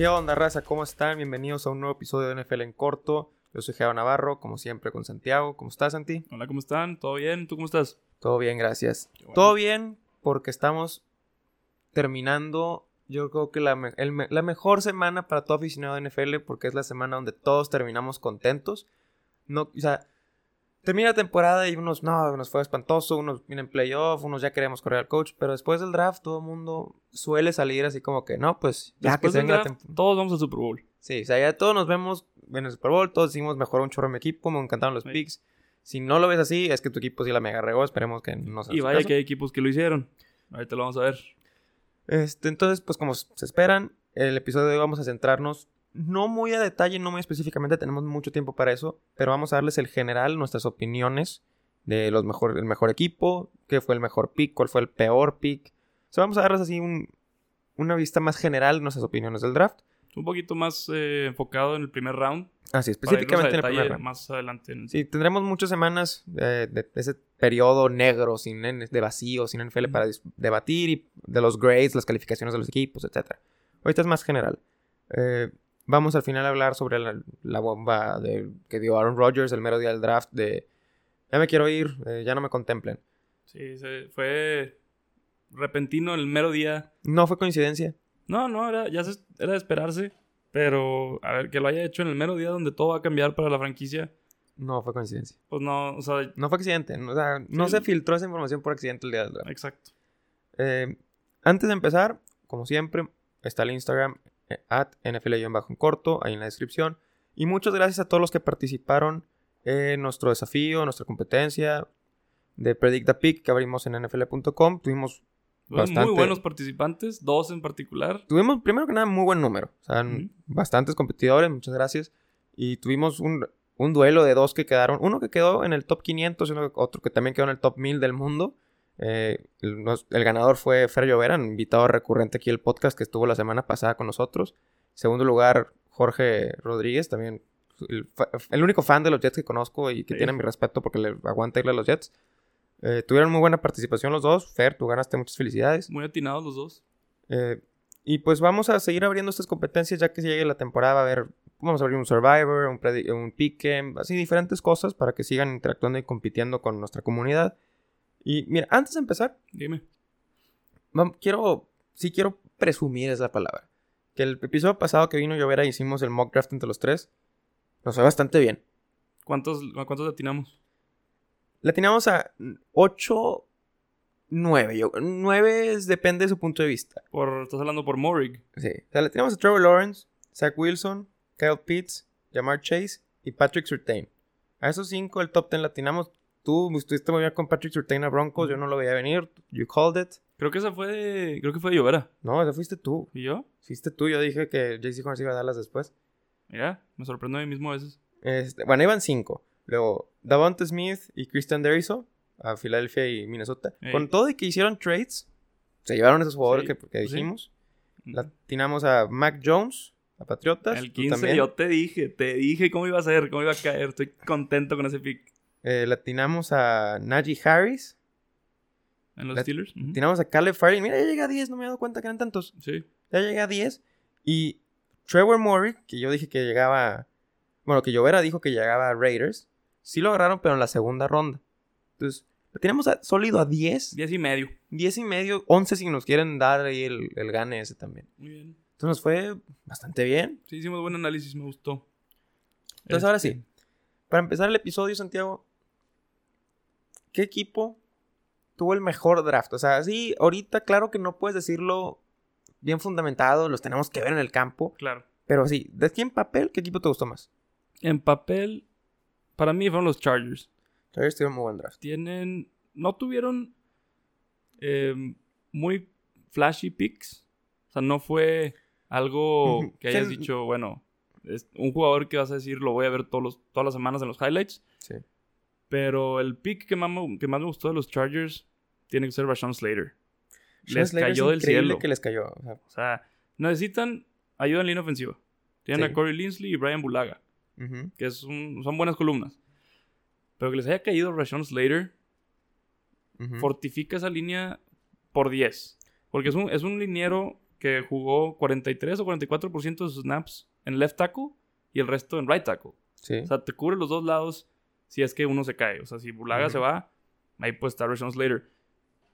¿Qué onda, raza? ¿Cómo están? Bienvenidos a un nuevo episodio de NFL en corto. Yo soy Geo Navarro, como siempre con Santiago. ¿Cómo estás, Santi? Hola, ¿cómo están? ¿Todo bien? ¿Tú cómo estás? Todo bien, gracias. Bueno. Todo bien porque estamos terminando, yo creo que la, me- el me- la mejor semana para todo aficionado de NFL porque es la semana donde todos terminamos contentos. No, o sea, termina la temporada y unos, no, nos fue espantoso, unos vienen playoff, unos ya queremos correr al coach, pero después del draft todo el mundo suele salir así como que, no, pues ya Después que se venga la temporada. Todos vamos al Super Bowl. Sí, o sea, ya todos nos vemos en el Super Bowl, todos decimos mejoró un chorro mi equipo, me encantaron los Sí. picks. Si no lo ves así, es que tu equipo sí la mega regó, esperemos que no sea Y vaya caso. que hay equipos que lo hicieron. Ahorita lo vamos a ver. Este, entonces, pues como se esperan, el episodio de hoy vamos a centrarnos no muy a detalle, no muy específicamente, tenemos mucho tiempo para eso, pero vamos a darles el general, nuestras opiniones de los mejor, el mejor equipo, qué fue el mejor pick, cuál fue el peor pick. O sea, vamos a darles así un- una vista más general de nuestras opiniones del draft. Un poquito más eh, enfocado en el primer round. Así, para irnos a específicamente en el primer round. Más adelante. en- Sí, tendremos muchas semanas eh, de ese periodo negro, sin de vacío, sin NFL para debatir y de los grades, las calificaciones de los equipos, etc. Ahorita es más general. Eh, vamos al final a hablar sobre la, la bomba de, que dio Aaron Rodgers el mero día del draft de ya me quiero ir, eh, ya no me contemplen. Sí, se- fue repentino el mero día. No fue coincidencia. No, no, era, ya se- era de esperarse. Pero, a ver, que lo haya hecho en el mero día donde todo va a cambiar para la franquicia. No fue coincidencia. Pues no, o sea, No fue accidente. O sea, no Sí. se filtró esa información por accidente el día del draft. exacto. Eh, antes de empezar, como siempre, está el Instagram at NFL-en corto, ahí en la descripción. Y muchas gracias a todos los que participaron en nuestro desafío, nuestra competencia de Predict the Pick que abrimos en nfl.com. Tuvimos, Bastante. Muy buenos participantes, dos en particular. tuvimos primero que nada muy buen número. O sea, Ujú. bastantes competidores, muchas gracias. Y tuvimos un, un duelo de dos que quedaron. Uno que quedó en el top 500 y otro que también quedó en el top 1000 del mundo. Eh, el, ganador fue Fer Llovera, un invitado recurrente aquí al podcast que estuvo la semana pasada con nosotros. Segundo lugar, Jorge Rodríguez, también el, único fan de los Jets que conozco y que Sí. tiene mi respeto porque le aguanta irle a los Jets. Eh, tuvieron muy buena participación los dos. Fer, tú ganaste muchas felicidades. Muy atinados los dos. Eh, y pues vamos a seguir abriendo estas competencias ya que llegue la temporada. A haber, vamos a abrir un Survivor, un, un Pick'em, así diferentes cosas para que sigan interactuando y compitiendo con nuestra comunidad. Y mira, antes de empezar, Dime. quiero, sí quiero presumir esa palabra. Que el episodio pasado que vino Llovera hicimos el mock draft entre los tres. Nos fue bastante bien. ¿Cuántos, ¿A cuántos atinamos? Le teníamos a 8, 9. Yo, 9 es- depende de su punto de vista. Por, estás hablando por Morig. Sí. O sea, le tenemos a Trevor Lawrence, Zach Wilson, Kyle Pitts, Jamar Chase y Patrick Surtain. A esos cinco el top ten latinamos. Tú estuviste muy bien con Patrick Surtain a Broncos, yo no lo veía venir. You called it. Creo que esa fue de... Creo que fue de Llovera. No, ese fuiste tú. ¿Y yo? Fuiste tú, yo dije que JC Horns iba a darlas después. Mira, me sorprendo a mí mismo a veces. Este, bueno, iban cinco. Luego, Davante Smith y Christian Deriso a Filadelfia y Minnesota. Ey. Con todo y que hicieron trades, se llevaron esos jugadores Sí, que, que pues sí. dijimos. Latinamos a Mac Jones, a Patriotas. El tú 15 también. yo te dije, te dije cómo iba a ser, cómo iba a caer. Estoy contento con ese pick. Eh, latinamos a Najee Harris. En los Steelers. Latinamos a Caleb Farley. Mira, ya llegué a 10, no me he dado cuenta que eran tantos. Sí. Ya llegué a 10. Y Trevor Murray, que yo dije que llegaba. Bueno, que Llovera dijo que llegaba a Raiders. Sí lo agarraron, pero en la segunda ronda. Entonces, latinamos a, sólido a 10. 10 y medio. 10 y medio, 11 si nos quieren dar ahí el, el gane ese también. Muy bien. Entonces nos fue bastante bien. Sí, hicimos buen análisis, me gustó. Entonces ahora Este, sí, para empezar el episodio, Santiago, ¿qué equipo tuvo el mejor draft? O sea, sí, ahorita claro que no puedes decirlo bien fundamentado, los tenemos que ver en el campo, Claro. pero sí, de aquí en papel, ¿qué equipo te gustó más? En papel, para mí fueron los Chargers. Chargers tuvieron muy buen draft. Tienen. No tuvieron eh, muy flashy picks. O sea, no fue algo que hayas dicho, bueno, es un jugador que vas a decir lo voy a ver todos los- todas las semanas en los highlights. Sí. Pero el pick que más, me- que más me gustó de los Chargers tiene que ser Rashawn Slater. Sean Les Slater es cayó del increíble cielo. que les cayó. o sea, O sea, necesitan ayuda en línea ofensiva. Tienen Sí. a Corey Linsley y Brian Bulaga, que es un- son buenas columnas. Pero que les haya caído Rashawn Slater fortifica esa línea por 10. Porque es un, es un liniero que jugó 43 o 44% de sus snaps en left tackle y el resto en right tackle. Sí. O sea, te cubre los dos lados si es que uno se cae. O sea, si Bulaga se va, ahí puede estar Rashawn Slater.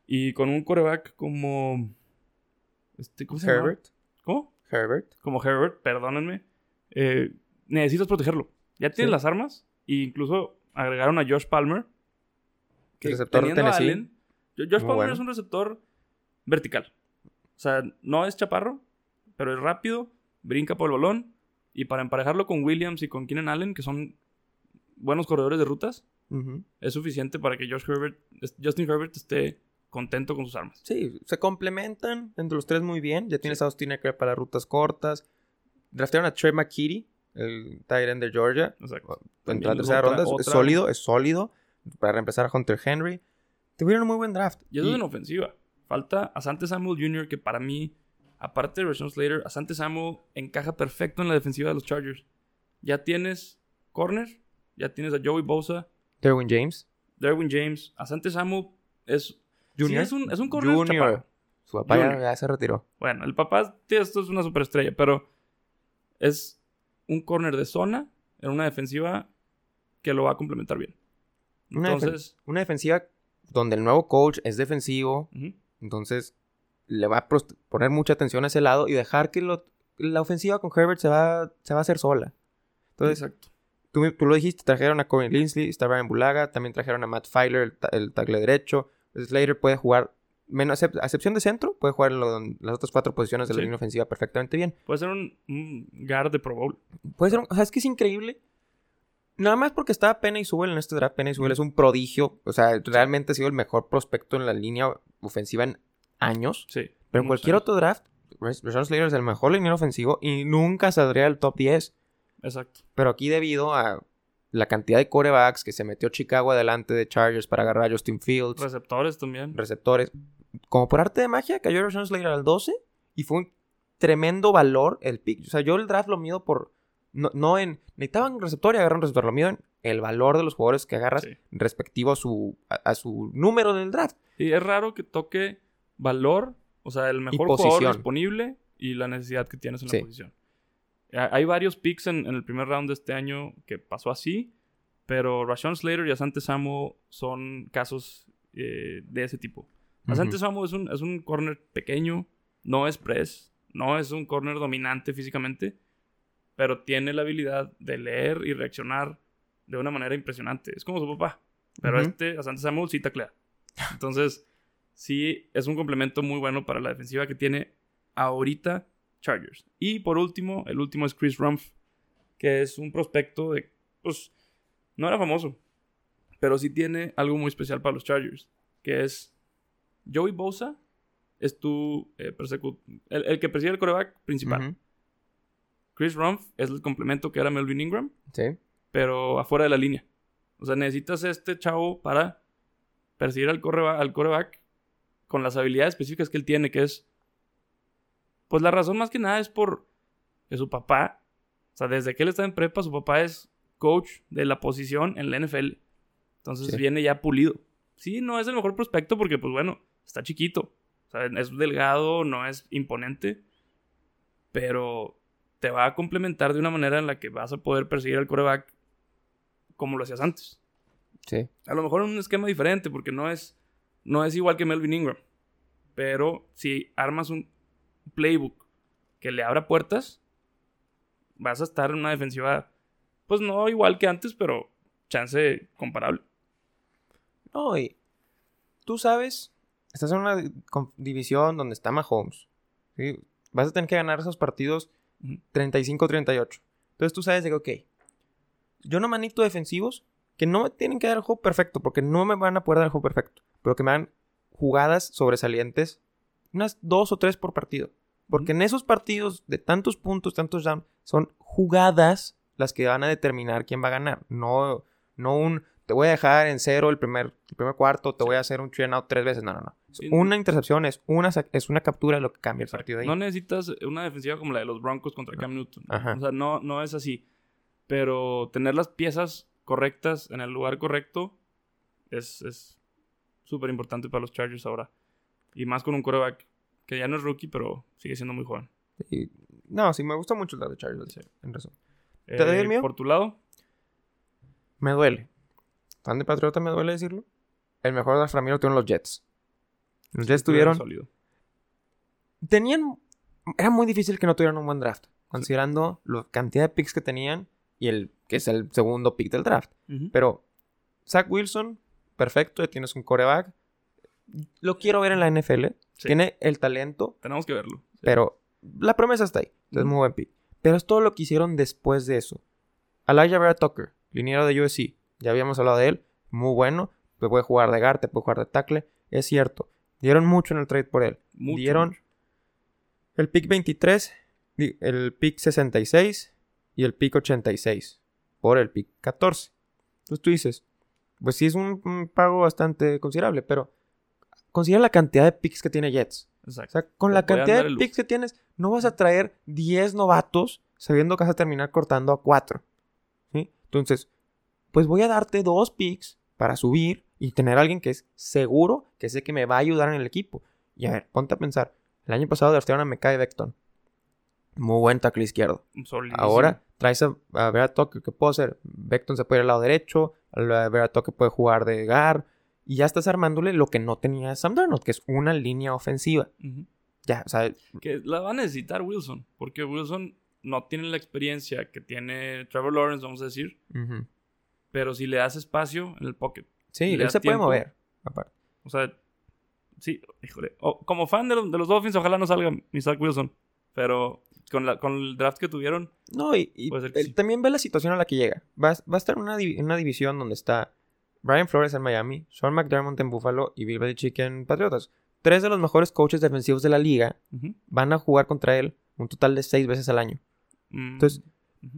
Y con un coreback como... Este, ¿Cómo se llama? Herbert. ¿Cómo? Herbert. Como Herbert, perdónenme. eh, necesitas protegerlo. Ya tienes Sí. las armas. E incluso agregaron a Josh Palmer. El receptor de Tennessee. Allen, Josh Muy Palmer bueno. es un receptor vertical. O sea, no es chaparro, pero es rápido, brinca por el balón. Y para emparejarlo con Williams y con Keenan Allen, que son buenos corredores de rutas, es suficiente para que Josh Herbert, Justin Herbert esté contento con sus armas. Sí, se complementan entre los tres muy bien. Ya tienes a Austin Eckler para rutas cortas. Draftearon a Trey McKitty, el end de Georgia. Exacto. En la tercera otra- ronda es- otra- sólido, es sólido. Para reemplazar a Hunter Henry. Tuvieron un muy buen draft. Y eso Y- es en ofensiva. Falta Asante Samuel Jr., que para mí, aparte de Rashawn Slater, Asante Samuel encaja perfecto en la defensiva de los Chargers. Ya tienes corner, ya tienes a Joey Bosa, Derwin James. Derwin James. Asante Samuel es, Junior. sí, es un, es un Junior. chaparro. Su papá ya, Junior. ya se retiró. Bueno, el papá, tío, esto es una superestrella, pero es un corner de zona en una defensiva que lo va a complementar bien. Una, defen- Entonces, una defensiva donde el nuevo coach es defensivo. Entonces le va a poner mucha atención a ese lado y dejar que lo- la ofensiva con Herbert se va, se va a hacer sola. Entonces, exacto. Tú, tú lo dijiste, trajeron a Corey Linsley, está Brian Bulaga, también trajeron a Matt Filer, el, ta- el tackle derecho. Slater puede jugar, menos a excepción de centro, puede jugar en lo- las otras cuatro posiciones de la línea ofensiva perfectamente bien. Puede ser un, un guard de Pro Bowl. Puede ser, un- o sea, es que es increíble. Nada más porque estaba Penny Sewell en este draft. Penny Sewell es un prodigio. O sea, realmente ha sido el mejor prospecto en la línea ofensiva en años. Sí. Pero en cualquier años. otro draft, Ras- Rashawn Slater es el mejor liniero ofensivo y nunca saldría del top 10. Exacto. Pero aquí debido a la cantidad de corebacks que se metió Chicago adelante de Chargers para agarrar a Justin Fields, Receptores también. receptores, como por arte de magia cayó Rashawn Slater al 12 y fue un tremendo valor el pick. O sea, yo el draft lo mido por... No, no en... Necesitaban un receptor y agarran un receptor. Lo mido en el valor de los jugadores que agarras Sí. respectivo a su, a, a su número del draft. Y es raro que toque valor, o sea, el mejor jugador disponible y la necesidad que tienes en Sí. la posición. Ha- Hay varios picks en, en el primer round de este año que pasó así, pero Rashawn Slater y Asante Samu son casos eh, de ese tipo. Asante. Samu es un, es un corner pequeño, no es press, no es un corner dominante físicamente, pero tiene la habilidad de leer y reaccionar de una manera impresionante. Es como su papá, pero este Asante Samu sí taclea. Entonces, sí es un complemento muy bueno para la defensiva que tiene ahorita Chargers. Y por último, el último es Chris Rumpf, que es un prospecto de, pues, no era famoso, pero sí tiene algo muy especial para los Chargers, que es Joey Bosa es tu eh, el, el que persigue el coreback principal. Chris Rumpf es el complemento que era Melvin Ingram, Sí. pero afuera de la línea. O sea, necesitas este chavo para perseguir al, correba- al coreback con las habilidades específicas que él tiene, que es... Pues la razón más que nada es por que su papá, o sea, desde que él está en prepa, su papá es coach de la posición en la NFL. Entonces Sí. viene ya pulido. Sí, no es el mejor prospecto porque, pues bueno, está chiquito. O sea, es delgado, no es imponente. Pero te va a complementar de una manera en la que vas a poder perseguir al coreback como lo hacías antes. Sí. A lo mejor en un esquema diferente, porque no es, no es igual que Melvin Ingram. Pero si armas un playbook que le abra puertas, vas a estar en una defensiva, pues no igual que antes, pero chance comparable. No, y tú sabes, estás en una división donde está Mahomes. ¿sí? Vas a tener que ganar esos partidos Ujú. 35-38. Entonces tú sabes de que, ok, yo no manito defensivos que no me tienen que dar el juego perfecto, porque no me van a poder dar el juego perfecto, pero que me dan jugadas sobresalientes, unas dos o tres por partido. Porque en esos partidos de tantos puntos, tantos down, son jugadas las que van a determinar quién va a ganar. No, no un te voy a dejar en cero el primer, el primer cuarto, te voy a hacer un three and out tres veces. No, no, no. Es. Una intercepción es una, es una captura lo que cambia el partido ahí. No necesitas una defensiva como la de los Broncos contra Cam Newton. Ajá. O sea, no, no es así. Pero tener las piezas correctas en el lugar correcto es es súper importante para los Chargers ahora. Y más con un quarterback Que ya no es rookie, pero sigue siendo muy joven. Y- no, sí, me gusta mucho el draft de Chargers. Sí. En razón. ¿Te doy el Eh, mío? Por tu lado, Me duele. Fan de Patriota me duele decirlo. El mejor draft lo tuvieron los Jets. Los Jets tuvieron. Sólido. Tenían. Era muy difícil que no tuvieran un buen draft. Considerando la cantidad de picks que tenían y el que es el segundo pick del draft. Pero Zach Wilson, perfecto, ya tienes un coreback. Lo quiero ver en la NFL. Sí. Tiene el talento, Tenemos que verlo. Sí. pero la promesa está ahí. Es muy buen pick. Pero es todo lo que hicieron después de eso. Elijah Vera Tucker, liniero de USC. Ya habíamos hablado de él. Muy bueno. Te puede jugar de guard, te puede jugar de tackle. Es cierto. Dieron mucho en el trade por él. Mucho, Dieron mucho. el pick 23, di- el pick 66 y el pick 86 por el pick 14. Entonces tú dices, pues sí es un, un pago bastante considerable, pero considera la cantidad de picks que tiene Jets. O Exacto. sea, con Te la cantidad de picks que tienes, no vas a traer 10 novatos sabiendo que vas a terminar cortando a 4. ¿sí? Entonces, pues voy a darte dos picks para subir y tener a alguien que es seguro, que sé que me va a ayudar en el equipo. Y a ver, ponte a pensar. El año pasado draftearon a Mekai Beckton. Muy buen tackle izquierdo. Solidísimo. Ahora traes a, a Vera Tucker. ¿Qué puedo hacer? Beckton se puede ir al lado derecho. A Vera Tucker puede jugar de guard. Y ya estás armándole lo que no tenía Sam Darnold, que es una línea ofensiva. Ya, o sea, Que la va a necesitar Wilson. Porque Wilson no tiene la experiencia que tiene Trevor Lawrence, vamos a decir. ujú. Pero si le das espacio en el pocket. sí, él se puede mover. aparte. O sea, sí, híjole. O- como fan de, los- de los Dolphins, ojalá no salga Zach Wilson. Pero con, la, con el draft que tuvieron, No, y, él sí. también ve la situación a la que llega. Va, a- va a estar en una, una división donde está Brian Flores en Miami, Sean McDermott en Buffalo y Bill Belichick en Patriotas. Tres de los mejores coaches defensivos de la liga van a jugar contra él un total de seis veces al año. mm, Entonces.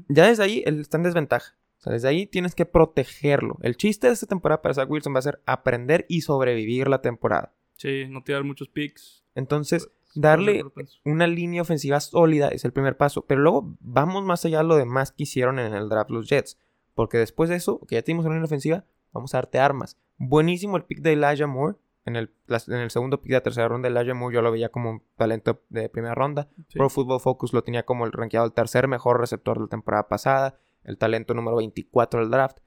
Ya desde ahí él está en desventaja. O sea, desde ahí tienes que protegerlo. El chiste de esta temporada para Zach Wilson va a ser aprender y sobrevivir la temporada. sí, no tirar muchos picks. Entonces, Pues, darle una línea ofensiva sólida es el primer paso. Pero luego vamos más allá de lo demás que hicieron en el draft los Jets. Porque después de eso, que ya tenemos una línea ofensiva, vamos a darte armas. Buenísimo el pick de Elijah Moore. En el, en el segundo pick de la tercera ronda, Elijah Moore yo lo veía como un talento de primera ronda. Sí. Pro Football Focus lo tenía como el rankeado el tercer mejor receptor de la temporada pasada. El talento número 24 del draft.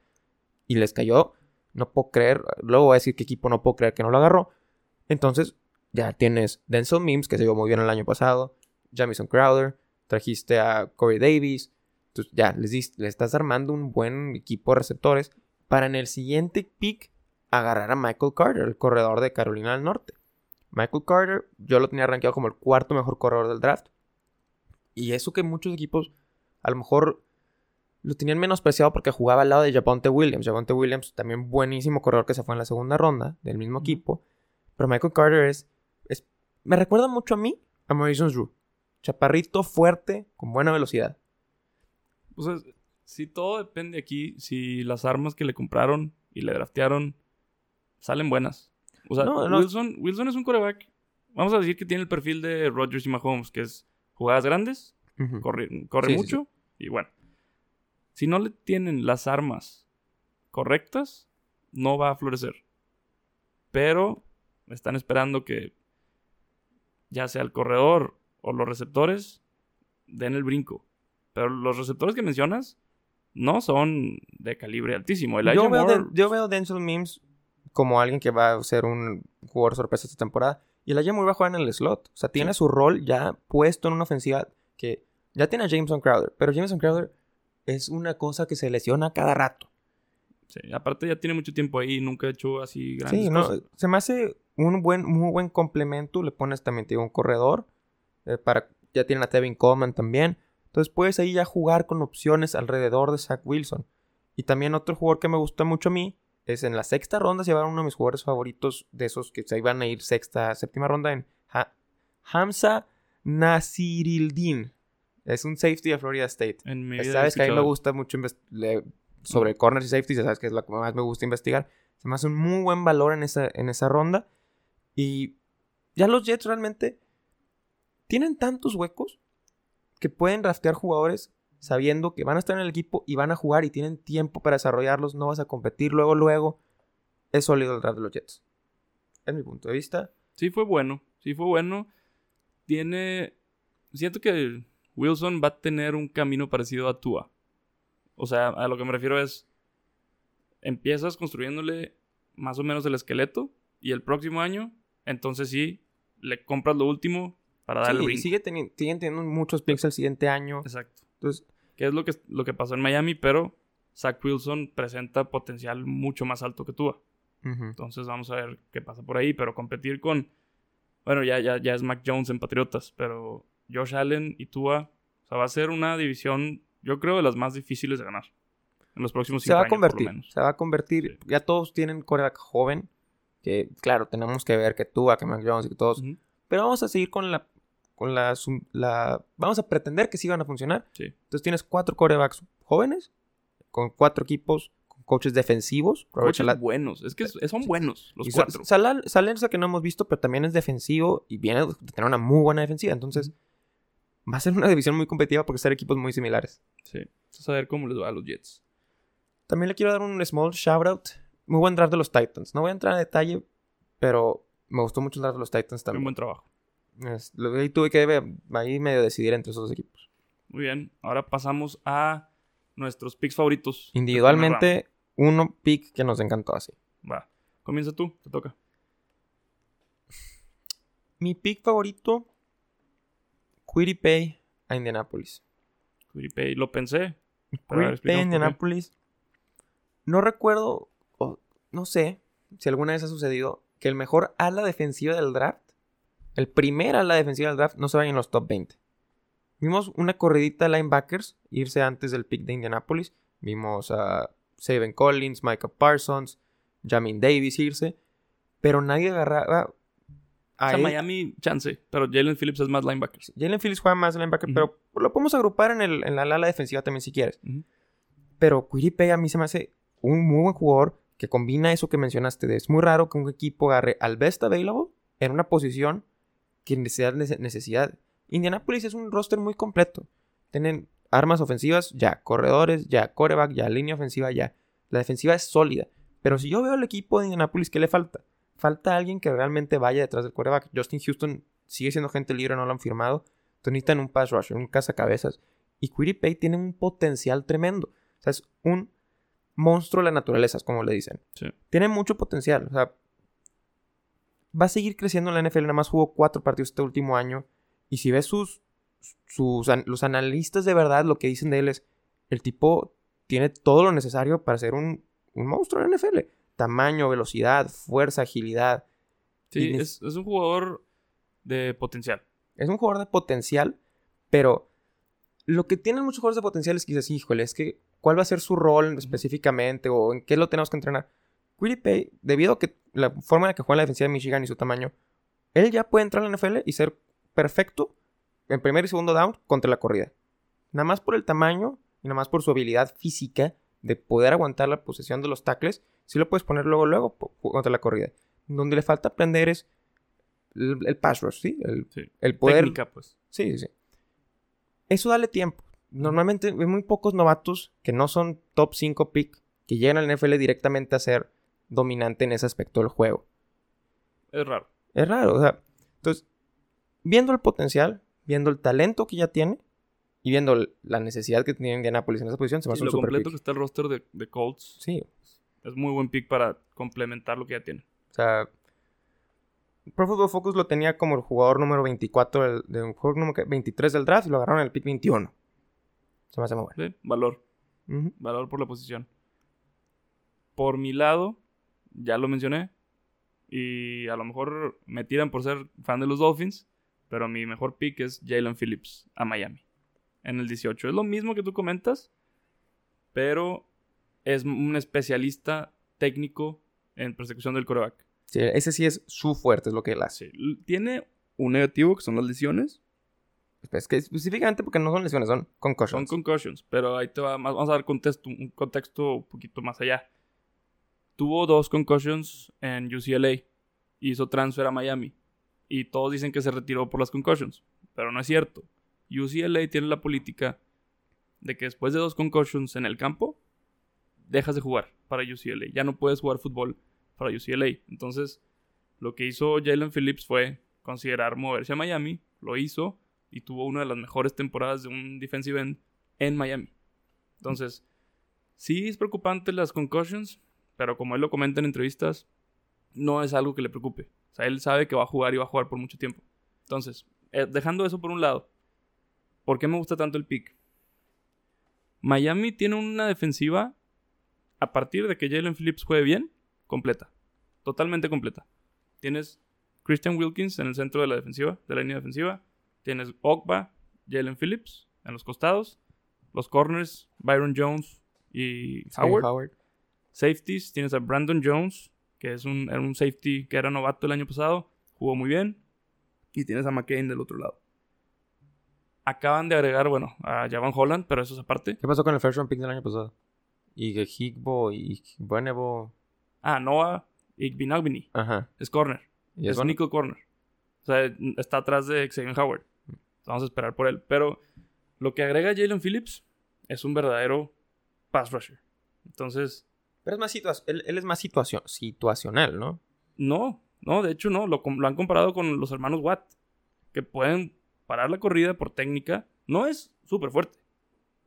Y les cayó. No puedo creer. Luego voy a decir qué equipo no puedo creer que no lo agarró. Entonces, ya tienes Denzel Mims, que se vio muy bien el año pasado. Jamison Crowder. Trajiste a Corey Davis. Entonces, ya, les, le estás armando un buen equipo de receptores. Para en el siguiente pick agarrar a Michael Carter, el corredor de Carolina del Norte. Michael Carter, yo lo tenía rankeado como el cuarto mejor corredor del draft. Y eso que muchos equipos a lo mejor lo tenían menospreciado porque jugaba al lado de Javonte Williams. Javonte Williams, también buenísimo corredor que se fue en la segunda ronda del mismo equipo. Pero Michael Carter es, es- Me recuerda mucho a mí, a Mason Drew. Chaparrito, fuerte, con buena velocidad. O sea, si todo depende aquí, si las armas que le compraron y le draftearon salen buenas. O sea, No, no. Wilson, Wilson es un coreback. Vamos a decir que tiene el perfil de Rodgers y Mahomes, que es jugadas grandes, corre, corre Sí, sí, mucho y bueno. Si no le tienen las armas correctas, no va a florecer. Pero están esperando que ya sea el corredor o los receptores den el brinco. Pero los receptores que mencionas no son de calibre altísimo. Elijah Yo veo, Moore, yo veo Denzel Mims como alguien que va a ser un jugador sorpresa esta temporada. Y Elijah Moore va a jugar en el slot. O sea, tiene Sí. su rol ya puesto en una ofensiva que ya tiene a Jameson Crowder. Pero Jameson Crowder es una cosa que se lesiona cada rato. sí, aparte ya tiene mucho tiempo ahí, nunca ha hecho así grandes Sí, no, cosas. se me hace un buen, muy buen complemento. Le pones también, te digo, un corredor. eh, para, ya tienen a Tevin Coleman también. Entonces puedes ahí ya jugar con opciones alrededor de Zach Wilson. Y también otro jugador que me gusta mucho a mí es en la sexta ronda se llevaron uno de mis jugadores favoritos de esos que se iban a ir sexta, séptima ronda en Ha- Hamza Nasirildin. Es un safety de Florida State. En mi vida he Sabes que a mí me gusta mucho sobre corners y safeties, ya sabes que es lo que más me gusta investigar. Se me hace un muy buen valor en esa, en esa ronda. Y ya los Jets realmente tienen tantos huecos que pueden draftear jugadores sabiendo que van a estar en el equipo y van a jugar y tienen tiempo para desarrollarlos. No vas a competir luego, luego. Es sólido el draft de los Jets. Es mi punto de vista. Sí fue bueno, sí fue bueno. tiene. Siento que Wilson va a tener un camino parecido a Tua. O sea, a lo que me refiero es. Empiezas construyéndole más o menos el esqueleto. Y el próximo año, entonces sí, le compras lo último para darle Sí, sigue teni- siguen teniendo muchos picks el siguiente año. Exacto. Entonces, Que es lo que, lo que pasó en Miami, pero Zach Wilson presenta potencial mucho más alto que Tua. Entonces vamos a ver qué pasa por ahí. Pero competir con. Bueno, ya, ya, ya es Mac Jones en Patriotas. Pero Josh Allen y Tua. O sea, va a ser una división, yo creo, de las más difíciles de ganar. En los próximos se va a por convertir. lo menos. Se va a convertir. Ya todos tienen coreback joven. Que, claro, tenemos que ver que tú, que Mac Jones y que todos. Pero vamos a seguir con la. Con la, Vamos a pretender que sí van a funcionar. Sí. Entonces tienes cuatro corebacks jóvenes. Con cuatro equipos. Con coaches defensivos. Robert Coaches Salah- buenos. Es que son buenos los y cuatro. Salah- Salah es el que no hemos visto, pero también es defensivo. Y viene de tener una muy buena defensiva. Entonces. Va a ser una división muy competitiva porque ser equipos muy similares. Sí. Vamos a ver cómo les va a los Jets. También le quiero dar un small shout out. Muy buen draft de los Titans. No voy a entrar en detalle, pero me gustó mucho el draft de los Titans Un también. buen trabajo. Es- lo- ahí tuve que ver- ahí medio decidir entre esos dos equipos. Muy bien. Ahora pasamos a nuestros picks favoritos. Individualmente, uno pick que nos encantó así. Va. Comienza tú. Te toca. Mi pick favorito, Quiripay a Indianapolis. Quiripay. Lo pensé. Quiripay a. Indianapolis. No recuerdo, o no sé si alguna vez ha sucedido que el mejor ala defensiva del draft, el primer ala defensiva del draft, no se vaya en los top 20. Vimos una corridita de linebackers irse antes del pick de Indianapolis. Vimos a Saban Collins, Micah Parsons, Jamin Davis irse. Pero nadie agarraba O a sea, él. Miami, chance. Pero Jalen Phillips es más linebacker. Jalen Phillips juega más linebacker, pero lo podemos agrupar en, el, en la ala defensiva también si quieres. Pero Quiripay a mí se me hace un muy buen jugador que combina eso que mencionaste. De, es muy raro que un equipo agarre al best available en una posición que necesidad. necesidad. Indianapolis es un roster muy completo. Tienen armas ofensivas, ya. Corredores, ya. Coreback, ya. Línea ofensiva, ya. La defensiva es sólida. Pero si yo veo al equipo de Indianapolis, ¿qué le falta? Falta alguien que realmente vaya detrás del coreback. Justin Houston sigue siendo gente libre, no lo han firmado. Entonces necesitan un pass rusher, un cazacabezas. Y Quiripay tiene un potencial tremendo. O sea, es un monstruo de la naturaleza, como le dicen. Sí. Tiene mucho potencial. O sea, va a seguir creciendo en la NFL. Nada más jugó cuatro partidos este último año. Y si ves sus, sus los analistas de verdad, lo que dicen de él es: el tipo tiene todo lo necesario para ser un, un monstruo en la NFL. Tamaño, velocidad, fuerza, agilidad. Sí, es, es un jugador de potencial. Es un jugador de potencial, pero lo que tienen muchos jugadores de potencial es que dices, híjole, es que cuál va a ser su rol específicamente o en qué lo tenemos que entrenar. Quiripay, debido a que la forma en la que juega en la defensiva de Michigan y su tamaño, él ya puede entrar a la NFL y ser perfecto en primer y segundo down contra la corrida. Nada más por el tamaño y nada más por su habilidad física de poder aguantar la posesión de los tackles, sí lo puedes poner luego, luego contra la corrida. Donde le falta aprender es el, el pass rush, ¿sí? El, Sí. el poder Técnica, pues. Sí, sí, sí. Eso dale tiempo. Normalmente hay muy pocos novatos que no son top 5 pick que llegan al NFL directamente a ser dominante en ese aspecto del juego. Es raro. Es raro, o sea. Entonces, viendo el potencial, viendo el talento que ya tiene y viendo la necesidad que tiene Indianapolis en esa posición, se me Y hace lo completo pick. que está el roster de, de Colts. Sí, Es muy buen pick para complementar lo que ya tiene. o sea. Pro Football Focus lo tenía como el jugador número 24 del, de un juego número que- 23 del draft y lo agarraron en el pick 21. Se me hace muy bueno. Sí, Valor. Valor por la posición. Por mi lado, ya lo mencioné. Y a lo mejor me tiran por ser fan de los Dolphins. Pero mi mejor pick es Jalen Phillips a Miami. En el 18. Es lo mismo que tú comentas. Pero es un especialista técnico en persecución del coreback. Sí, ese sí es su fuerte, es lo que él hace. Sí, Tiene un negativo que son las lesiones. Es que específicamente porque no son lesiones, son Son concussions. concussions, pero ahí te va, más- vamos a dar contexto, un contexto un poquito más allá. Tuvo dos concussions en UCLA. Hizo transfer a Miami. Y todos dicen que se retiró por las concussions. Pero no es cierto. UCLA tiene la política de que después de dos concussions en el campo, dejas de jugar para UCLA. Ya no puedes jugar fútbol para UCLA. Entonces, lo que hizo Jalen Phillips fue considerar moverse a Miami lo hizo y tuvo una de las mejores temporadas de un defensive end en Miami. Entonces, sí es preocupante las concussions, pero como él lo comenta en entrevistas, no es algo que le preocupe. O sea, él sabe que va a jugar y va a jugar por mucho tiempo. Entonces, eh, dejando eso por un lado, ¿por qué me gusta tanto el pick? Miami tiene una defensiva a partir de que Jalen Phillips juegue bien, completa. Totalmente completa. Tienes Christian Wilkins en el centro de la defensiva, de la línea defensiva. Tienes Ogba, Jalen Phillips en los costados. Los corners, Byron Jones y Howard. Safeties, tienes a Brandon Jones, que es un, era un safety que era novato el año pasado. Jugó muy bien. Y tienes a McCain del otro lado. Acaban de agregar, bueno, a Javan Holland, pero eso es aparte. ¿Qué pasó con el first round pick del año pasado? Y Higbo y Buenebo. Ah, Noah Igbinagbini. Ajá. Es corner. ¿Y es eso? único corner. O sea, está atrás de Xavier Howard. Vamos a esperar por él. Pero lo que agrega Jalen Phillips es un verdadero pass rusher. Entonces, Pero es más él, él es más situación, situacional, ¿no? no, no, de hecho no. Lo, lo han comparado con los hermanos Watt. Que pueden parar la corrida por técnica. No es súper fuerte.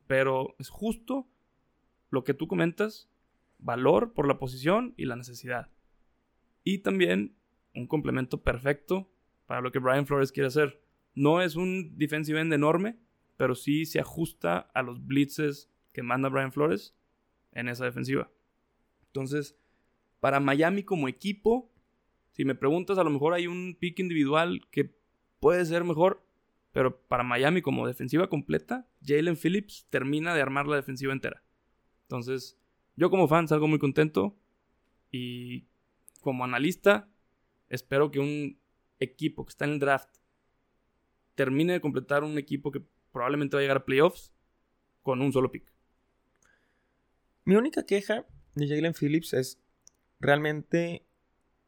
Pero es justo lo que tú comentas. Valor por la posición y la necesidad. Y también un complemento perfecto para lo que Brian Flores quiere hacer. No es un defensive end enorme, pero sí se ajusta a los blitzes que manda Brian Flores en esa defensiva. Entonces, para Miami como equipo, si me preguntas, a lo mejor hay un pick individual que puede ser mejor, pero para Miami como defensiva completa, Jalen Phillips termina de armar la defensiva entera. Entonces, yo como fan salgo muy contento y como analista, espero que un equipo que está en el draft termine de completar un equipo que probablemente va a llegar a playoffs con un solo pick. Mi única queja de Jalen Phillips es realmente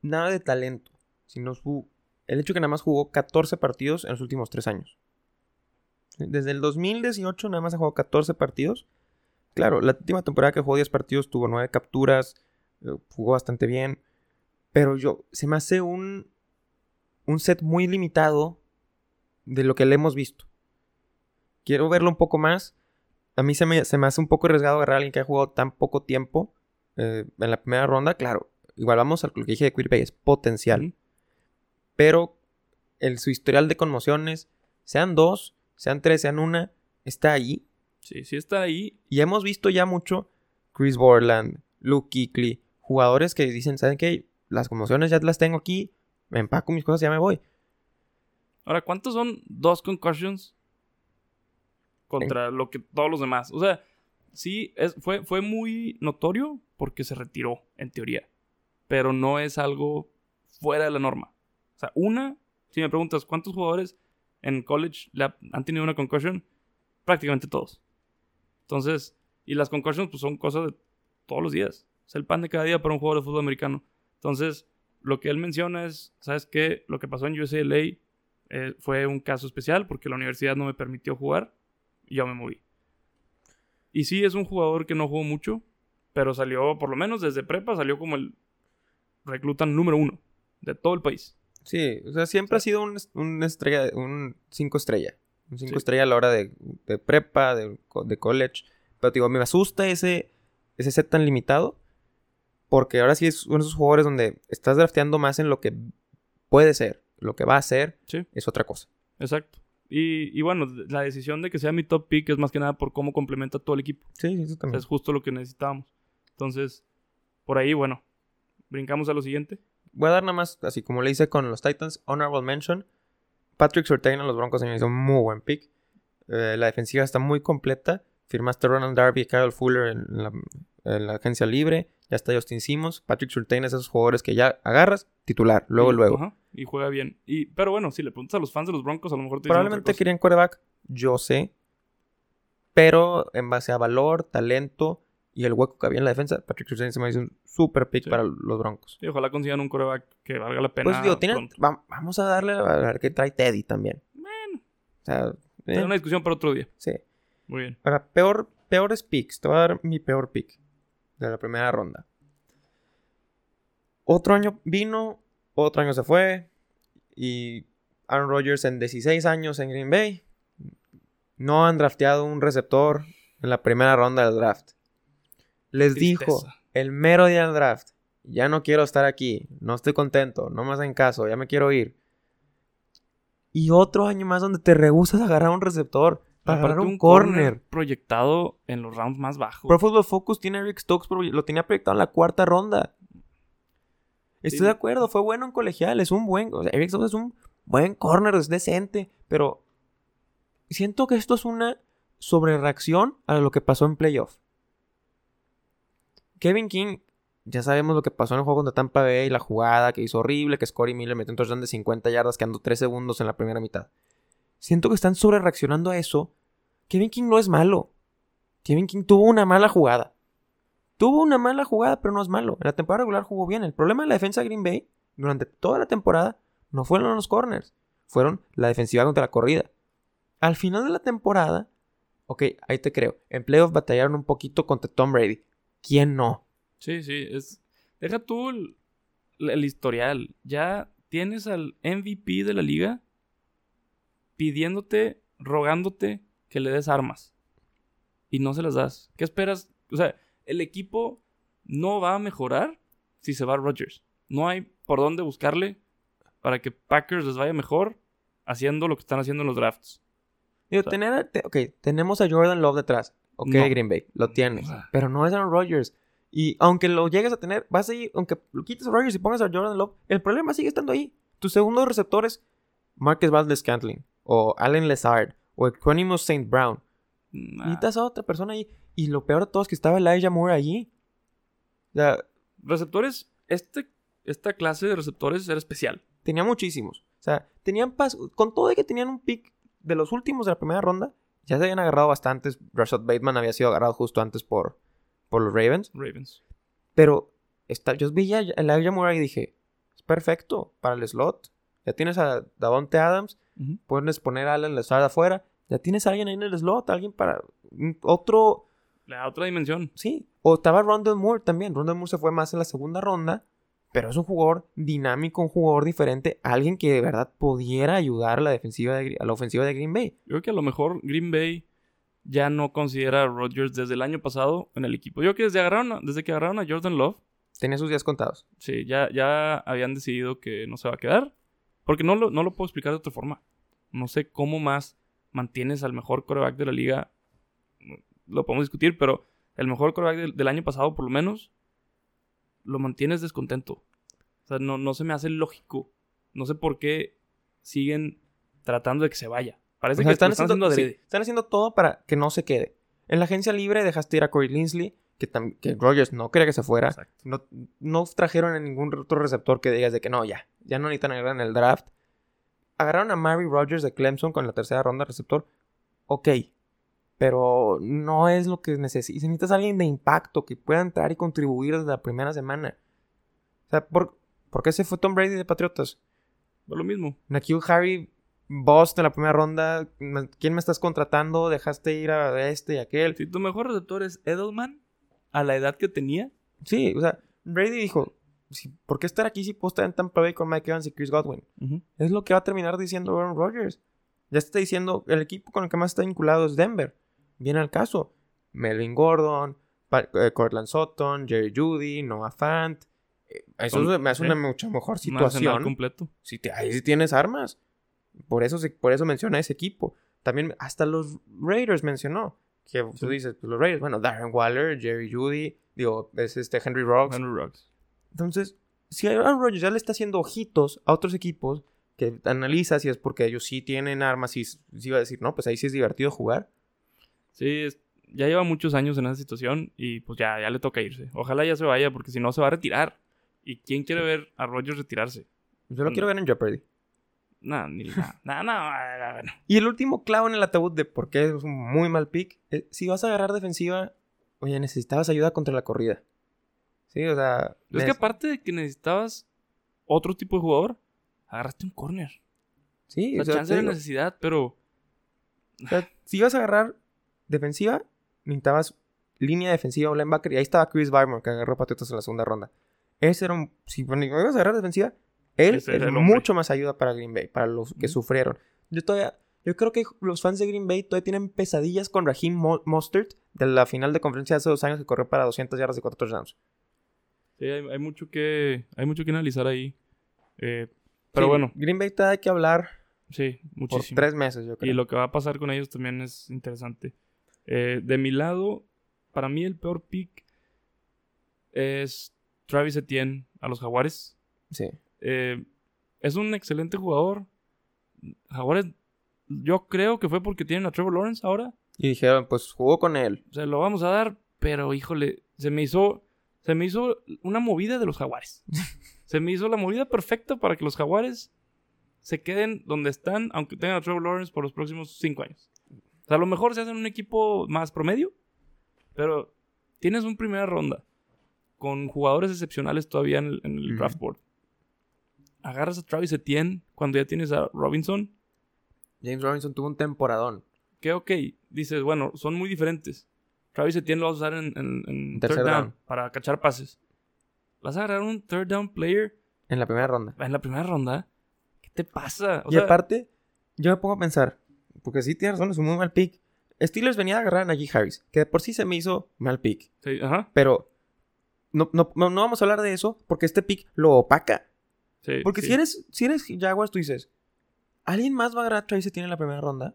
nada de talento, sino su, el hecho que nada más jugó 14 partidos en los últimos 3 años. Desde el 2018 nada más ha jugado 14 partidos. Claro, la última temporada que jugó 10 partidos tuvo 9 capturas, eh, jugó bastante bien, pero yo, se me hace un, un set muy limitado de lo que le hemos visto. Quiero verlo un poco más. A mí se me, se me hace un poco arriesgado agarrar a alguien que ha jugado tan poco tiempo eh, en la primera ronda. Claro, igual vamos a lo que dije de Quirpay, es potencial. Pero el, su historial de conmociones, sean dos, sean tres, sean una, está ahí. Sí, sí está ahí. Y hemos visto ya mucho Chris Borland, Luke Kuechly, jugadores que dicen, ¿saben qué? Las conmociones ya las tengo aquí, me empaco mis cosas y ya me voy. Ahora, ¿cuántos son dos concussions contra lo que todos los demás? O sea, sí, fue, muy notorio porque se retiró, en teoría. Pero no es algo fuera de la norma. O sea, una, si me preguntas, ¿cuántos jugadores en college le ha- han tenido una concussion? Prácticamente todos. Entonces, y las concussions pues son cosas de todos los días. Es el pan de cada día para un jugador de fútbol americano. Entonces, lo que él menciona es, ¿sabes qué? Lo que pasó en UCLA eh, fue un caso especial porque la universidad no me permitió jugar y yo me moví. Y sí, es un jugador que no jugó mucho, pero salió, por lo menos desde prepa, salió como el reclutan número uno de todo el país. Sí, o sea, siempre ha sido un, un estrella, un 5 estrella. Un 5 Sí. estrella a la hora de, de prepa, de, co- de college. Pero te digo, me asusta ese, ese set tan limitado. Porque ahora sí es uno de esos jugadores donde estás drafteando más en lo que puede ser. Lo que va a ser Sí. es otra cosa. Exacto. Y, y bueno, la decisión de que sea mi top pick es más que nada por cómo complementa todo el equipo. Sí, eso O sea, también. es justo lo que necesitábamos. Entonces, por ahí, bueno, brincamos a lo siguiente. Voy a dar nada más, así como le hice con los Titans, honorable mention. Patrick Surtain a los Broncos me hizo un muy buen pick. Eh, la defensiva está muy completa. Firmaste Ronald Darby y Kyle Fuller en la, la agencia libre. Ya está Justin Simmons. Patrick Surtain es esos jugadores que ya agarras, titular, luego, Y- luego. ajá, y juega bien. Y, pero bueno, si le preguntas a los fans de los Broncos, a lo mejor te Probablemente querían quarterback, yo sé. Pero en base a valor, talento y el hueco que había en la defensa, Patrick Surtain se me hizo un super pick Sí. para los Broncos. Sí, ojalá consigan un coreback que valga la pena. Pues digo, tienen- va- vamos a darle a ver qué trae Teddy también. Bueno, O sea, eh, una discusión para otro día. sí. Muy bien. Ahora, peor, peores picks. Te voy a dar mi peor pick de la primera ronda. Otro año vino, otro año se fue. Y Aaron Rodgers en 16 años en Green Bay. No han drafteado un receptor en la primera ronda del draft. Les dijo el mero día del draft, ya no quiero estar aquí, no estoy contento, no me hacen caso, ya me quiero ir. Y otro año más donde te rehusas a agarrar un receptor, para Aparte, un, corner. proyectado en los rounds más bajos. Pro Football Focus tiene a Eric Stokes, lo tenía proyectado en la cuarta ronda. Estoy Sí. de acuerdo, fue bueno en colegial, es un buen. O sea, Eric Stokes es un buen corner, es decente, pero siento que esto es una sobrereacción a lo que pasó en playoff. Kevin King, ya sabemos lo que pasó en el juego contra Tampa Bay, la jugada que hizo horrible, que Scotty Miller metió un touchdown de 50 yardas, quedando 3 segundos en la primera mitad. Siento que están sobrereaccionando a eso. Kevin King no es malo. Kevin King tuvo una mala jugada. Tuvo una mala jugada, pero no es malo. En la temporada regular jugó bien. El problema de la defensa de Green Bay durante toda la temporada no fueron los corners, fueron la defensiva contra la corrida. Al final de la temporada, ok, ahí te creo. En playoff batallaron un poquito contra Tom Brady. ¿Quién no? Sí, sí, es... Deja tú el historial. Ya tienes al MVP de la liga pidiéndote, rogándote que le des armas. Y no se las das. ¿Qué esperas? O sea, el equipo no va a mejorar si se va Rodgers. No hay por dónde buscarle para que Packers les vaya mejor haciendo lo que están haciendo en los drafts. Digo, O sea- tener, te- ok, tenemos a Jordan Love detrás. Ok, No. Green Bay, lo tienes. Pero no es Aaron Rodgers. Y aunque lo llegues a tener, vas a ir, aunque lo quites a Rodgers y pongas a Jordan Love, el problema sigue estando ahí. Tu segundo receptor es Marcus Valdez Scantling, o Allen Lazard, o Equanimous St. Brown. Nah. Necesitas a otra persona ahí. Y lo peor de todo es que estaba Elijah Moore allí. O sea, Receptores, este, esta clase de receptores era especial. tenía muchísimos. O sea, tenían pas con todo de que tenían un pick de los últimos de la primera ronda, ya se habían agarrado bastantes. Rashad Bateman había sido agarrado justo antes por, por los Ravens. Ravens. Pero está, yo vi a Elijah Moore y dije, es perfecto para el slot. Ya tienes a Davonte Adams, puedes poner a Allen Lazard afuera. Ya tienes a alguien ahí en el slot, alguien para otro... Le da otra dimensión. Sí, o estaba Rondell Moore también. Rondell Moore se fue más en la segunda ronda, pero es un jugador dinámico, un jugador diferente, alguien que de verdad pudiera ayudar a la defensiva de, a la ofensiva de Green Bay. Yo creo que a lo mejor Green Bay ya no considera a Rodgers desde el año pasado en el equipo. Yo creo que desde, agarraron desde que agarraron a Jordan Love, Tenía sus días contados. sí, ya, ya habían decidido que no se va a quedar. Porque no lo, no lo puedo explicar de otra forma. No sé cómo más mantienes al mejor coreback de la liga. Lo podemos discutir, pero el mejor coreback del, del año pasado, por lo menos, lo mantienes descontento. O sea, no, no se me hace lógico. No sé por qué siguen tratando de que se vaya. Parece O sea, que están, están haciendo, haciendo sí, adrede. están haciendo todo para que no se quede. En la agencia libre dejaste ir a Corey Linsley, que, que Rogers no quería que se fuera. No, no trajeron a ningún otro receptor que digas de que no, ya, ya no necesitan en el draft. Agarraron a Mary Rogers de Clemson con la tercera ronda de receptor. Ok, pero no es lo que necesitas. Necesitas a alguien de impacto que pueda entrar y contribuir desde la primera semana. O sea, ¿por, ¿por qué se fue Tom Brady de Patriotas? Lo mismo. Nakil Harry, Boss en la primera ronda. ¿Quién me estás contratando? Dejaste ir a este y aquel. Si tu mejor receptor es Edelman, a la edad que tenía, Sí, o sea, Brady dijo: "Sí, ¿Por qué estar aquí si puedo estar en Tampa Bay con Mike Evans y Chris Godwin? Es lo que va a terminar diciendo Aaron Rodgers. Ya está diciendo: el equipo con el que más está vinculado es Denver. Viene al caso: Melvin Gordon, Pa- eh, Cortland Sutton, Jerry Judy, Noah Fant. Eh, Eso me hace una mucho mejor situación. completo. Si te, ahí sí tienes armas. Por eso, se- por eso menciona ese equipo. También hasta los Raiders mencionó. Que tú dices, pues, los Raiders, bueno, Darren Waller, Jerry Judy, digo, es este Henry Rocks. Henry Ruggs. Entonces, si Aaron Rodgers ya le está haciendo ojitos a otros equipos, que analiza si es porque ellos sí tienen armas y si va a decir, no, pues ahí sí es divertido jugar. Sí, es- ya lleva muchos años en esa situación y pues ya, ya le toca irse. Ojalá ya se vaya porque si no se va a retirar. ¿Y quién quiere ver a Rodgers retirarse? Yo lo Mm. quiero ver en Jeopardy. Nah, ni nada. Nah, nah. Y el último clavo en el ataúd de por qué es un muy mal pick. es, si vas a agarrar defensiva, oye, necesitabas ayuda contra la corrida. Sí, o sea. Es que aparte de que necesitabas otro tipo de jugador, agarraste un corner. Sí, La o sea, chance de necesidad, pero o sea, si ibas a agarrar defensiva, necesitabas línea defensiva o linebacker. Y ahí estaba Chris Barmore, que agarró Patriotas en la segunda ronda. Ese era un. Si bueno, ibas a agarrar defensiva, Él es mucho más ayuda para Green Bay, para los que sufrieron. Yo todavía, yo creo que los fans de Green Bay todavía tienen pesadillas con Raheem Mo- Mostert de la final de conferencia de hace dos años que corrió para 200 yardas y 4 touchdowns. Sí, hay, hay mucho que hay mucho que analizar ahí. Eh, pero Sí, bueno, Green Bay todavía hay que hablar sí, por muchísimo. tres meses, yo creo. Y lo que va a pasar con ellos también es interesante. Eh, de mi lado, para mí el peor pick es Travis Etienne a los Jaguares. Sí. Eh, es un excelente jugador. Jaguares, yo creo que fue porque tienen a Trevor Lawrence ahora. Y dijeron, pues jugó con él. Se lo vamos a dar, pero híjole, se me hizo, se me hizo una movida de los Jaguares. se me hizo la movida perfecta para que los Jaguares se queden donde están, aunque tengan a Trevor Lawrence por los próximos cinco años. O sea, a lo mejor se hacen un equipo más promedio, pero tienes una primera ronda con jugadores excepcionales todavía en el, en el Ujú. draft board. Agarras a Travis Etienne cuando ya tienes a Robinson, James Robinson tuvo un temporadón. que ok, dices, bueno, son muy diferentes. Travis Etienne lo vas a usar en, en- third down, down. para cachar pases. Vas a agarrar un third down player En la primera ronda. en la primera ronda. ¿Qué te pasa? O y sea, aparte, yo me pongo a pensar, porque sí tienes razón, es un muy mal pick. Steelers venía a agarrar a Najee Harris, que de por sí se me hizo mal pick. sí, ajá, Pero no, no, no no vamos a hablar de eso porque este pick lo opaca. sí, Porque sí. si eres si eres Jaguars, tú dices, ¿alguien más va a agarrar a Travis Etienne en la primera ronda?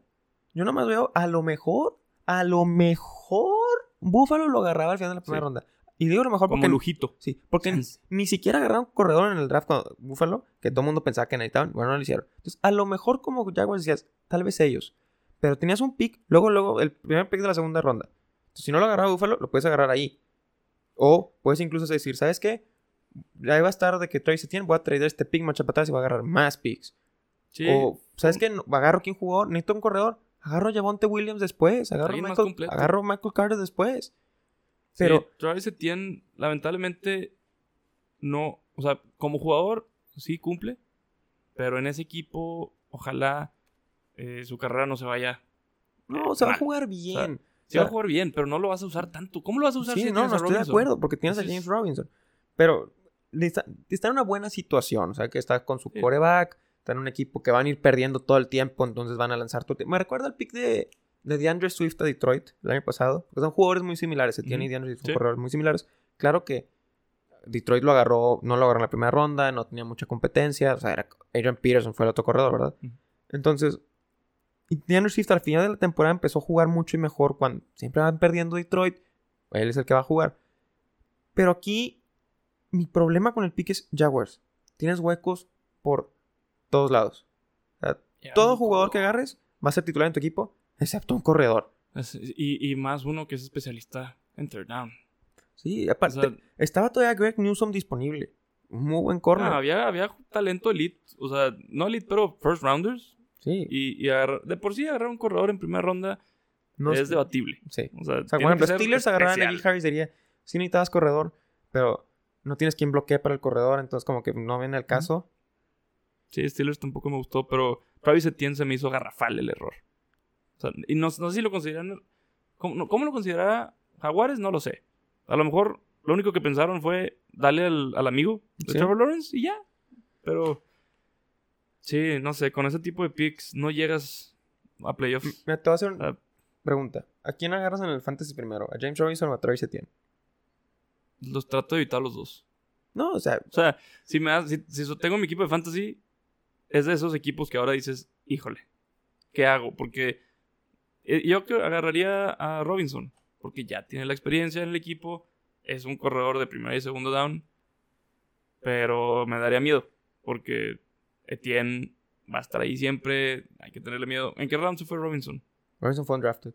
Yo nomás veo, a lo mejor, a lo mejor, Buffalo lo agarraba al final de la primera Sí. ronda. Y digo a lo mejor como porque... lujito. Sí, porque ni, siquiera agarraron corredor en el draft con Buffalo, que todo el mundo pensaba que necesitaban. Bueno, no lo hicieron. Entonces, a lo mejor como Jaguars decías, tal vez ellos. Pero tenías un pick, luego, luego, el primer pick de la segunda ronda. Entonces, si no lo agarraba Buffalo, lo puedes agarrar ahí. O puedes incluso decir, ¿sabes qué? Ahí va a estar de que Travis Etienne, voy a traer este pick más y voy a agarrar más picks. Sí, O, ¿sabes qué? Agarro quién jugó, necesito un corredor. Agarro a Javonte Williams después. Agarro más Michael, agarro a Michael Carter después. sí, Pero, Travis Etienne, lamentablemente, no. O sea, como jugador, sí cumple. Pero en ese equipo, ojalá eh, su carrera no se vaya. no, se va a jugar bien. Sí va a jugar bien, pero no lo vas a usar tanto. ¿Cómo lo vas a usar Sí, si no, tienes no a estoy de acuerdo, porque tienes a James Robinson. Pero está, está en una buena situación, o sea, que está con su Sí. coreback, está en un equipo que van a ir perdiendo todo el tiempo, entonces van a lanzar todo el tiempo. Me recuerda el pick de, de DeAndre Swift a Detroit el año pasado, porque son jugadores muy similares, Etienne y Ujú. DeAndre Swift son Sí. corredores muy similares. Claro que Detroit lo agarró, no lo agarró en la primera ronda, no tenía mucha competencia, o sea, era Adrian Peterson fue el otro corredor, ¿verdad? Entonces, y DeAndre Swift al final de la temporada empezó a jugar mucho y mejor cuando siempre van perdiendo Detroit. Él es el que va a jugar. Pero aquí, mi problema con el pick es Jaguars. Tienes huecos por todos lados. O sea, Ya, todo jugador que agarres va a ser titular en tu equipo, excepto un corredor. Es- Y, y más uno que es especialista en third down. Sí, O aparte, sea, estaba todavía Greg Newsom disponible. Muy buen corner. ah, había, había talento elite. O sea, no elite, pero first rounders. sí, Y, y de por sí agarrar un corredor en primera ronda no es debatible. Sí. O sea, O sea, bueno, los Steelers agarraron a. Najee Harris diría, sí necesitabas corredor, pero no tienes quien bloquee para el corredor, entonces como que no viene el caso. Sí, Steelers tampoco me gustó, pero Travis Etienne se me hizo garrafal el error. O sea, y no, no sé si lo consideran... ¿Cómo, no- cómo lo considerará Jaguares? No lo sé. A lo mejor lo único que pensaron fue darle al, al amigo de Sí. Trevor Lawrence y ya. Pero... Sí, no sé, con ese tipo de picks no llegas a playoffs. Mira, te voy a hacer una Ah. pregunta. ¿A quién agarras en el fantasy primero? ¿A James Robinson o a Travis Etienne? Los trato de evitar los dos. No, o sea, O sea, si, me si, tengo mi equipo de fantasy, es de esos equipos que ahora dices, híjole, ¿qué hago? Porque eh, yo que agarraría a Robinson, porque ya tiene la experiencia en el equipo, es un corredor de primera y segundo down, pero me daría miedo, porque Etienne va a estar ahí siempre, hay que tenerle miedo. ¿En qué round se fue Robinson? Robinson fue undrafted.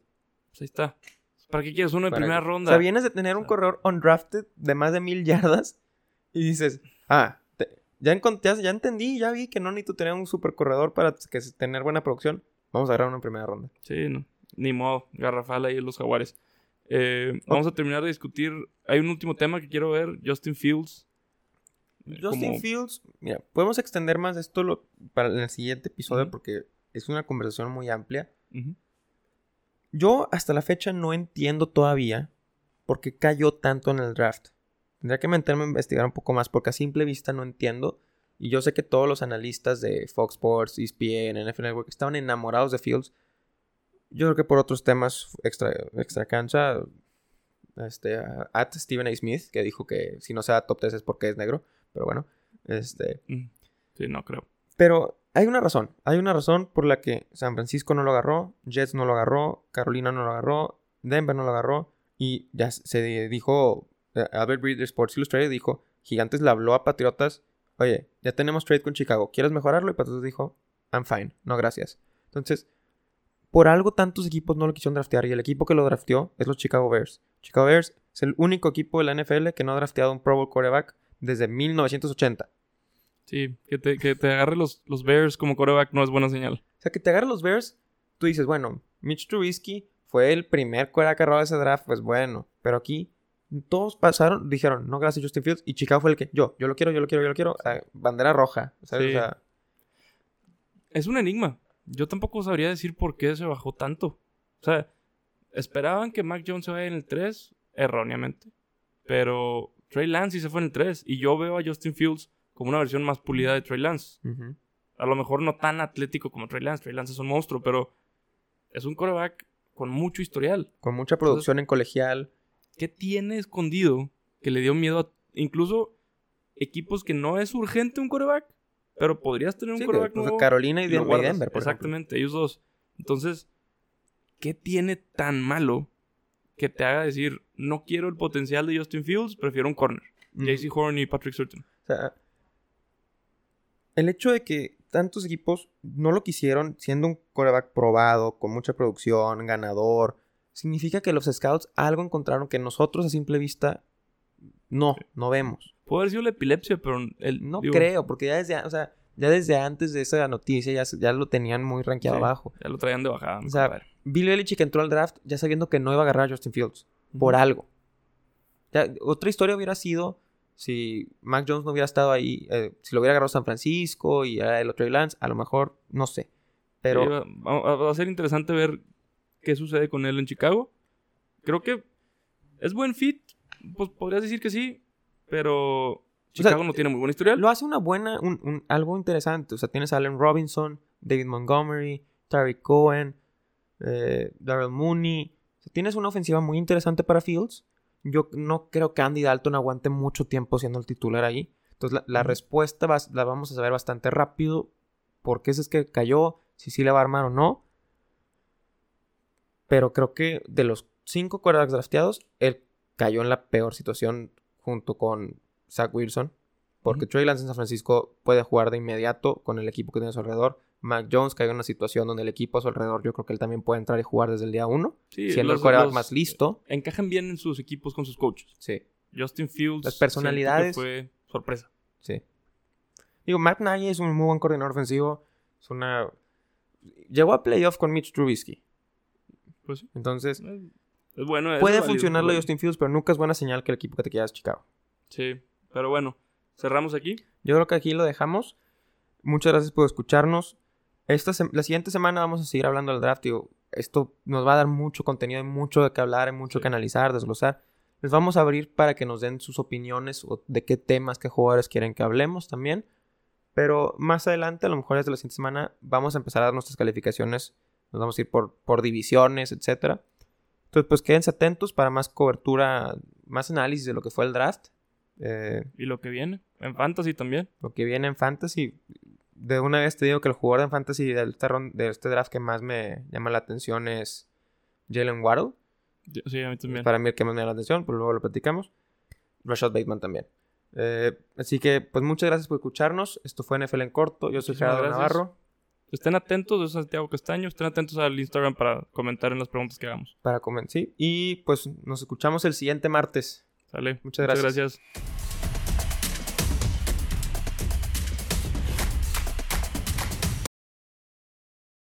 Pues ahí está. ¿Para qué quieres uno en Para- primera O ronda? sea, vienes de tener un O corredor undrafted de más de mil yardas y dices, ah, ya, ya, ya entendí, ya vi que no necesito tener un super corredor para que, tener buena producción. Vamos a agarrar en primera ronda. Sí, no. Ni modo. Garrafal ahí en los jaguares. Eh, vamos a terminar de discutir. Hay un último tema que quiero ver. Justin Fields. Eh, Justin como- Fields, mira, podemos extender más esto lo- para el siguiente episodio porque es una conversación muy amplia. Yo hasta la fecha no entiendo todavía por qué cayó tanto en el draft. Tendría que meterme a investigar un poco más porque a simple vista no entiendo. Y yo sé que todos los analistas de Fox Sports, ESPN, NFL Network estaban enamorados de Fields. Yo creo que por otros temas extra, extra cancha, este, at Stephen A. Smith, que dijo que si no sea top 3 es porque es negro, pero bueno, este... Mm, Sí, no creo. Pero hay una razón, hay una razón por la que San Francisco no lo agarró, Jets no lo agarró, Carolina no lo agarró, Denver no lo agarró, y ya se dijo, eh, Albert Breeder Sports Illustrated dijo, Gigantes le habló a Patriotas, oye, ya tenemos trade con Chicago, ¿quieres mejorarlo? Y Patriotas dijo, I'm fine, no gracias. Entonces, por algo tantos equipos no lo quisieron draftear y el equipo que lo drafteó es los Chicago Bears. Chicago Bears es el único equipo de la NFL que no ha drafteado un Pro Bowl quarterback desde 1980. Sí, que te, que te agarre los, los Bears como quarterback no es buena señal. O sea, que te agarre los Bears, tú dices, bueno, Mitch Trubisky fue el primer quarterback que robó ese draft, pues bueno, pero aquí todos pasaron, dijeron, no, gracias Justin Fields, y Chicago fue el que, yo, yo lo quiero, yo lo quiero, yo lo quiero, bandera roja, ¿sabes? Sí. O sea, Es un enigma. Yo tampoco sabría decir por qué se bajó tanto. O sea, esperaban que Mac Jones se vaya en el 3, erróneamente. Pero Trey Lance sí se fue en el 3. Y yo veo a Justin Fields como una versión más pulida de Trey Lance. A lo mejor no tan atlético como Trey Lance. Trey Lance es un monstruo, pero es un quarterback con mucho historial. con mucha producción en colegial. ¿Qué tiene escondido que le dio miedo a incluso equipos que no es urgente un quarterback? Pero podrías tener un Sí, quarterback pues, nuevo Carolina y, y lo Den- y guardas. Denver, por ejemplo. Exactamente, ellos dos. Entonces, ¿qué tiene tan malo que te haga decir, no quiero el potencial de Justin Fields, prefiero un corner? Ujú. JC Horn y Patrick Surtain. O sea, el hecho de que tantos equipos no lo quisieron, siendo un quarterback probado, con mucha producción, ganador, significa que los scouts algo encontraron que nosotros a simple vista no, no vemos. Puede haber sido la epilepsia, pero el, No digo, creo, porque ya desde, o sea, ya desde antes de esa noticia ya, ya lo tenían muy rankeado Sí. abajo. Ya lo traían de bajada. O sea. Bill Belichick entró al draft ya sabiendo que no iba a agarrar a Justin Fields. Por algo. Ya, otra historia hubiera sido si Mac Jones no hubiera estado ahí, eh, si lo hubiera agarrado San Francisco y era el otro Lance, a lo mejor, no sé. Pero Sí, va, va- va a ser interesante ver qué sucede con él en Chicago. Creo que es buen fit. Pues podrías decir que sí, pero sea, Chicago no tiene muy buen historial. lo hace una buena, un, un- algo interesante. O sea, tienes a Allen Robinson, David Montgomery, Tariq Cohen, eh, Darrell Mooney. O sea, tienes una ofensiva muy interesante para Fields. Yo no creo que Andy Dalton aguante mucho tiempo siendo el titular ahí. Entonces, la, la respuesta la vamos a saber bastante rápido. ¿Por qué es que cayó? Si sí le va a armar o no. Pero creo que de los cinco quarterbacks drafteados, él cayó en la peor situación junto con Zach Wilson. Porque. Trey Lance en San Francisco puede jugar de inmediato con el equipo que tiene a su alrededor. Mac Jones cayó en una situación donde el equipo a su alrededor, yo creo que él también puede entrar y jugar desde el día uno. Sí, siendo los- el quarterback los- más listo. Encajan bien en sus equipos con sus coaches. Sí, Justin Fields. Las personalidades. Fue sorpresa. sí. Digo, Matt Nagy es un muy buen coordinador ofensivo. Es una... Llegó a playoff con Mitch Trubisky. Pues sí. Entonces, Es, es bueno. es puede funcionar lo de. Justin Fields, pero nunca es buena señal que el equipo que te queda es Chicago. Sí, pero bueno. Cerramos aquí. Yo creo que aquí lo dejamos. Muchas gracias por escucharnos. Esta la siguiente semana vamos a seguir hablando del draft. Esto nos va a dar mucho contenido, hay mucho de qué hablar, hay mucho Sí. que analizar, desglosar. Les vamos a abrir para que nos den sus opiniones o de qué temas, qué jugadores quieren que hablemos también. Pero más adelante, a lo mejor desde la siguiente semana, vamos a empezar a dar nuestras calificaciones. Nos vamos a ir por, por divisiones, etcétera. Entonces, pues quédense atentos para más cobertura, más análisis de lo que fue el draft. Eh, Y lo que viene. En Fantasy también. lo que viene en Fantasy. De una vez te digo que el jugador en Fantasy de este, de este draft que más me llama la atención es Jalen Waddle. Sí, a mí también. Para mí el que más me llama la atención, pero luego lo platicamos. Rashad Bateman también. Eh, así que, pues muchas gracias por escucharnos. Esto fue NFL en corto. Yo soy Gerardo. Navarro. Estén atentos, yo soy Santiago Castaño. Estén atentos al Instagram para comentar en las preguntas que hagamos. Para comentar. Y pues nos escuchamos el siguiente martes. ¿Sale? Muchas gracias. gracias.